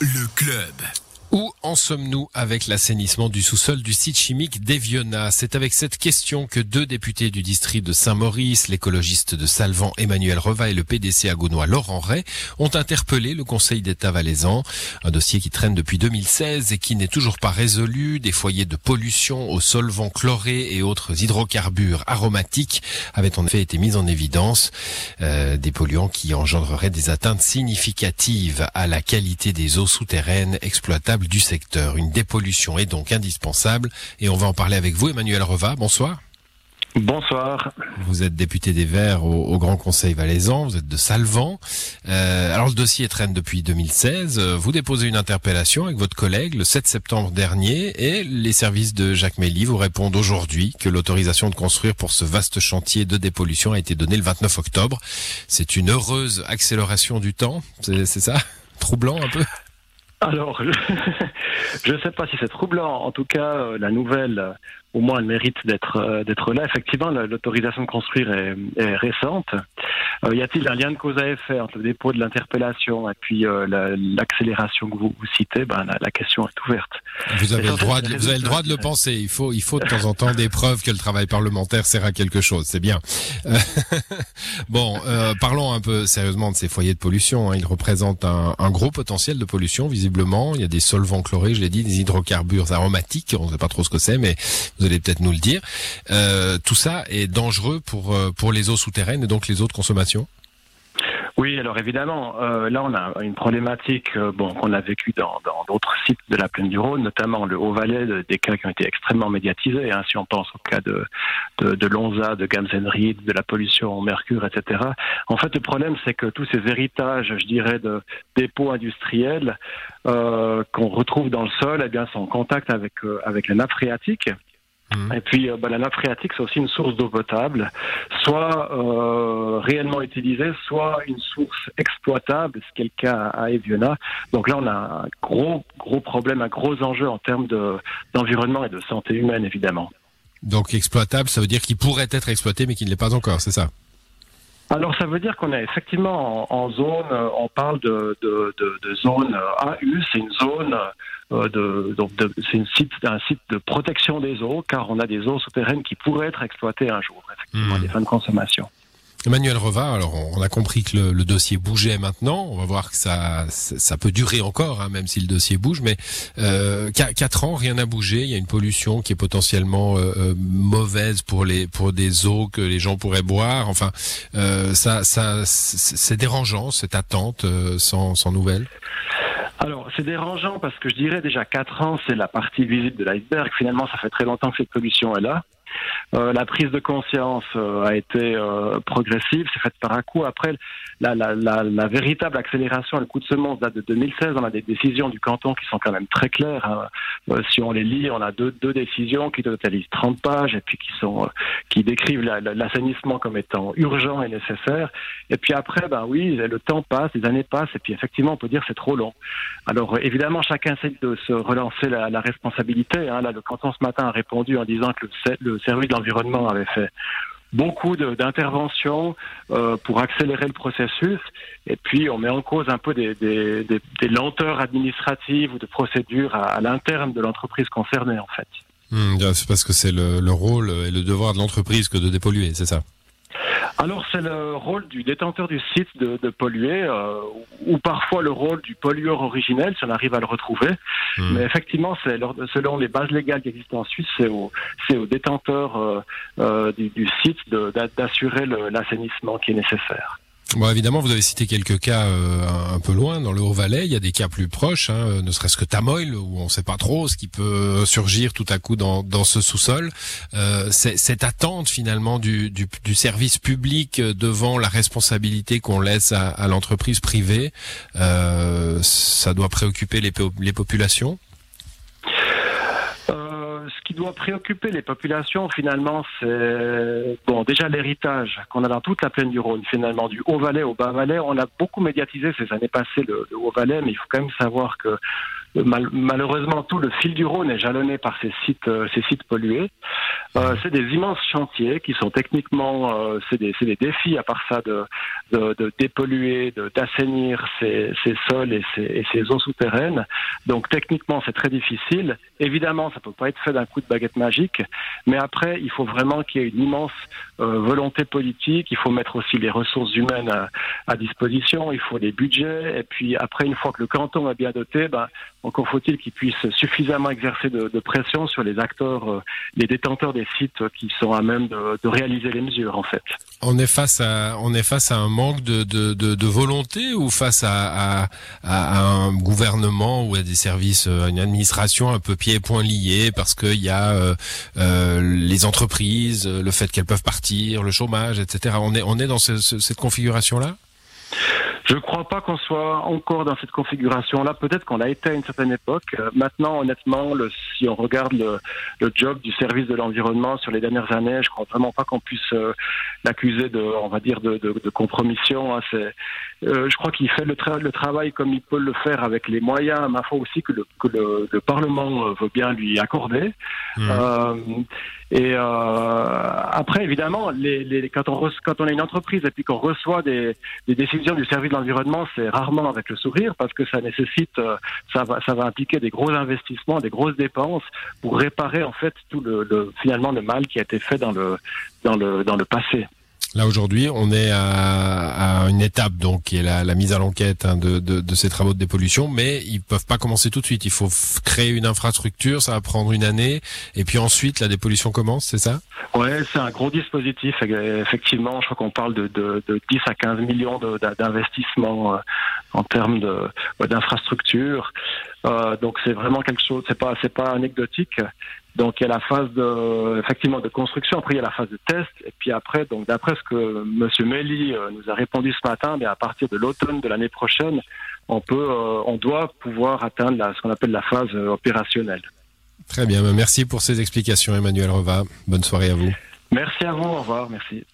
Le club. Où en sommes-nous avec l'assainissement du sous-sol du site chimique d'Eviona? C'est avec cette question que deux députés du district de Saint-Maurice, l'écologiste de Salvan Emmanuel Reva et le PDC agounois Laurent Ray, ont interpellé le Conseil d'État valaisan. Un dossier qui traîne depuis 2016 et qui n'est toujours pas résolu. Des foyers de pollution aux solvants chlorés et autres hydrocarbures aromatiques avaient en effet été mis en évidence. Euh, des polluants qui engendreraient des atteintes significatives à la qualité des eaux souterraines exploitables du secteur. Une dépollution est donc indispensable et on va en parler avec vous, Emmanuel Reva. Bonsoir. Bonsoir. Vous êtes député des Verts au, au Grand Conseil valaisan, vous êtes de Salvan. Euh, alors le dossier traîne depuis 2016. Euh, Vous déposez une interpellation avec votre collègue le 7 septembre dernier et les services de Jacques Méli vous répondent aujourd'hui que l'autorisation de construire pour ce vaste chantier de dépollution a été donnée le 29 octobre. C'est une heureuse accélération du temps, c'est c'est ça? Troublant un peu? Alors, je ne sais pas si c'est troublant. En tout cas, euh, la nouvelle, euh, au moins, elle mérite d'être euh, d'être là. Effectivement, la- l'autorisation de construire est, est récente. Euh, y a-t-il un lien de cause à effet entre le dépôt de l'interpellation et puis euh, la- l'accélération que vous, vous citez? Ben, la, la question est ouverte. Vous avez, le droit de, vous avez le droit de le penser. Il faut, il faut de temps en temps des preuves que le travail parlementaire sert à quelque chose. C'est bien. Euh, bon, parlons un peu sérieusement de ces foyers de pollution. hein. Ils représentent un, un gros potentiel de pollution, visiblement. Il y a des solvants chlorés, je l'ai dit, des hydrocarbures aromatiques. On ne sait pas trop ce que c'est, mais vous allez peut-être nous le dire. Euh, tout ça est dangereux pour, euh, pour les eaux souterraines et donc les eaux de consommation? Oui, alors évidemment, euh, là on a une problématique euh, bon qu'on a vécue dans d'autres sites de la plaine du Rhône, notamment le Haut-Valais, de- des cas qui ont été extrêmement médiatisés. Hein, si on pense au cas de de, de Lonza, de Gamsenried, de la pollution au mercure, etc. En fait, le problème c'est que tous ces héritages, je dirais, de dépôts industriels euh, qu'on retrouve dans le sol, eh bien, sont en contact avec euh, avec la nappe phréatique. Mhm. Et puis, euh, bah, la nappe phréatique, c'est aussi une source d'eau potable, soit euh, réellement utilisée, soit une source exploitable, ce qui est le cas à Eviona. Donc là, on a un gros, gros problème, un gros enjeu en termes de- d'environnement et de santé humaine, évidemment. Donc exploitable, ça veut dire qu'il pourrait être exploité, mais qu'il ne l'est pas encore. C'est ça? Alors, ça veut dire qu'on est effectivement en, en zone, euh, on parle de, de, de, de zone euh, AU, c'est une zone euh, de, donc de, c'est une site, un site de protection des eaux, car on a des eaux souterraines qui pourraient être exploitées un jour, effectivement, à Mhm. des fins de consommation. Emmanuel Reva, alors on a compris que le, dossier bougeait maintenant. On va voir que ça, peut durer encore, hein, même si le dossier bouge. Mais euh, qu- quatre ans, rien n'a bougé. Il y a une pollution qui est potentiellement euh, euh, mauvaise pour les des eaux que les gens pourraient boire. Enfin, euh, ça, c'est dérangeant cette attente euh, sans, sans nouvelles. Alors, c'est dérangeant parce que je dirais déjà 4 ans, c'est la partie visible de l'iceberg. Finalement, ça fait très longtemps que cette pollution est là. Euh, la prise de conscience euh, a été euh, progressive, c'est fait par un coup. Après, la, véritable accélération, le coup de semence date de 2016. On a des décisions du canton qui sont quand même très claires. hein. Si on les lit, on a deux, décisions qui totalisent 30 pages et puis qui sont qui décrivent la- la- l'assainissement comme étant urgent et nécessaire. Et puis après, ben oui, le temps passe, les années passent, et puis effectivement, on peut dire c'est trop long. Alors évidemment, chacun essaie de se relancer la, responsabilité. Hein. Là, le canton ce matin a répondu en disant que le service de l'environnement avait fait beaucoup d'interventions euh, pour accélérer le processus. Et puis, on met en cause un peu des, lenteurs administratives ou de procédures à, l'interne de l'entreprise concernée, en fait. Hmm, c'est parce que c'est le rôle et le devoir de l'entreprise que de dépolluer, c'est ça? Alors c'est le rôle du détenteur du site de, de polluer, euh, ou parfois le rôle du pollueur originel si on arrive à le retrouver. Hmm. Mais effectivement, c'est lors- selon les bases légales qui existent en Suisse, c'est au, c'est au détenteur euh, euh, du, du site d'assurer le- l'assainissement qui est nécessaire. Bon, évidemment, vous avez cité quelques cas euh, un, peu loin dans le Haut-Valais. Il y a des cas plus proches, hein, ne serait-ce que Tamoil, où on ne sait pas trop ce qui peut surgir tout à coup dans, ce sous-sol. Euh, cette attente finalement du, service public devant la responsabilité qu'on laisse à, l'entreprise privée, euh, ça doit préoccuper les populations. Doit préoccuper les populations, finalement, c'est bon déjà l'héritage qu'on a dans toute la plaine du Rhône, finalement, du Haut-Valais au Bas-Valais. On a beaucoup médiatisé ces années passées le, le Haut-Valais, mais il faut quand même savoir que malheureusement, tout le fil du Rhône est jalonné par ces sites, euh, ces sites pollués. Euh, c'est des immenses chantiers qui sont techniquement, euh, c'est des, des, défis à part ça de, de, de dépolluer, d'assainir ces, ces, sols et ces, et ces eaux souterraines. Donc techniquement, c'est très difficile. Évidemment, ça peut pas être fait d'un coup de baguette magique, mais après, il faut vraiment qu'il y ait une immense euh, volonté politique. Il faut mettre aussi les ressources humaines à, à, disposition. Il faut des budgets. Et puis après, une fois que le canton est bien doté, ben, encore faut-il qu'il puisse suffisamment exercer de, pression sur les acteurs, euh, les détenteurs des sites qui sont à même de, réaliser les mesures, en fait. On est face à, un manque de, volonté ou face à, un gouvernement ou à des services, à une administration un peu pieds et poings liés parce qu'il y a euh, euh, les entreprises, le fait qu'elles peuvent partir, le chômage, etc. On est, dans ce, cette configuration-là? Je ne crois pas qu'on soit encore dans cette configuration-là. Peut-être qu'on a été à une certaine époque. Euh, maintenant, honnêtement, le, si on regarde le, le, job du service de l'environnement sur les dernières années, je crois vraiment pas qu'on puisse euh, l'accuser de, on va dire, de, de, de compromission. Hein. C'est, euh, je crois qu'il fait le, tra le, travail comme il peut le faire avec les moyens, ma foi aussi, que le, que le, le Parlement veut bien lui accorder. Mmh. Euh, et euh, après, évidemment, les, les, quand, on quand on une entreprise et puis qu'on reçoit des, des, décisions du service de l'environnement, c'est rarement avec le sourire parce que ça nécessite, euh, ça va, ça va impliquer des gros investissements, des grosses dépenses pour réparer en fait tout le, le finalement le mal qui a été fait dans le dans le dans le passé. Là aujourd'hui, on est à, à, une étape donc qui est la, la mise à l'enquête hein, de, de, de, ces travaux de dépollution, mais ils peuvent pas commencer tout de suite. Il faut créer une infrastructure, ça va prendre une année, et puis ensuite la dépollution commence, c'est ça? Ouais, c'est un gros dispositif. Effectivement, je crois qu'on parle de, de, de, 10 à 15 millions d'investissements euh, en termes d'infrastructures. Euh, donc c'est vraiment quelque chose. C'est pas c'est pas anecdotique. Donc il y a la phase de effectivement de construction, après il y a la phase de test, et puis après, donc d'après ce que Monsieur Melly euh, nous a répondu ce matin, bien à partir de l'automne de l'année prochaine, on peut, euh, on doit pouvoir atteindre la, ce qu'on appelle la phase euh, opérationnelle. Très bien, merci pour ces explications, Emmanuel Reva. Bonne soirée à vous. Merci à vous, au revoir, merci.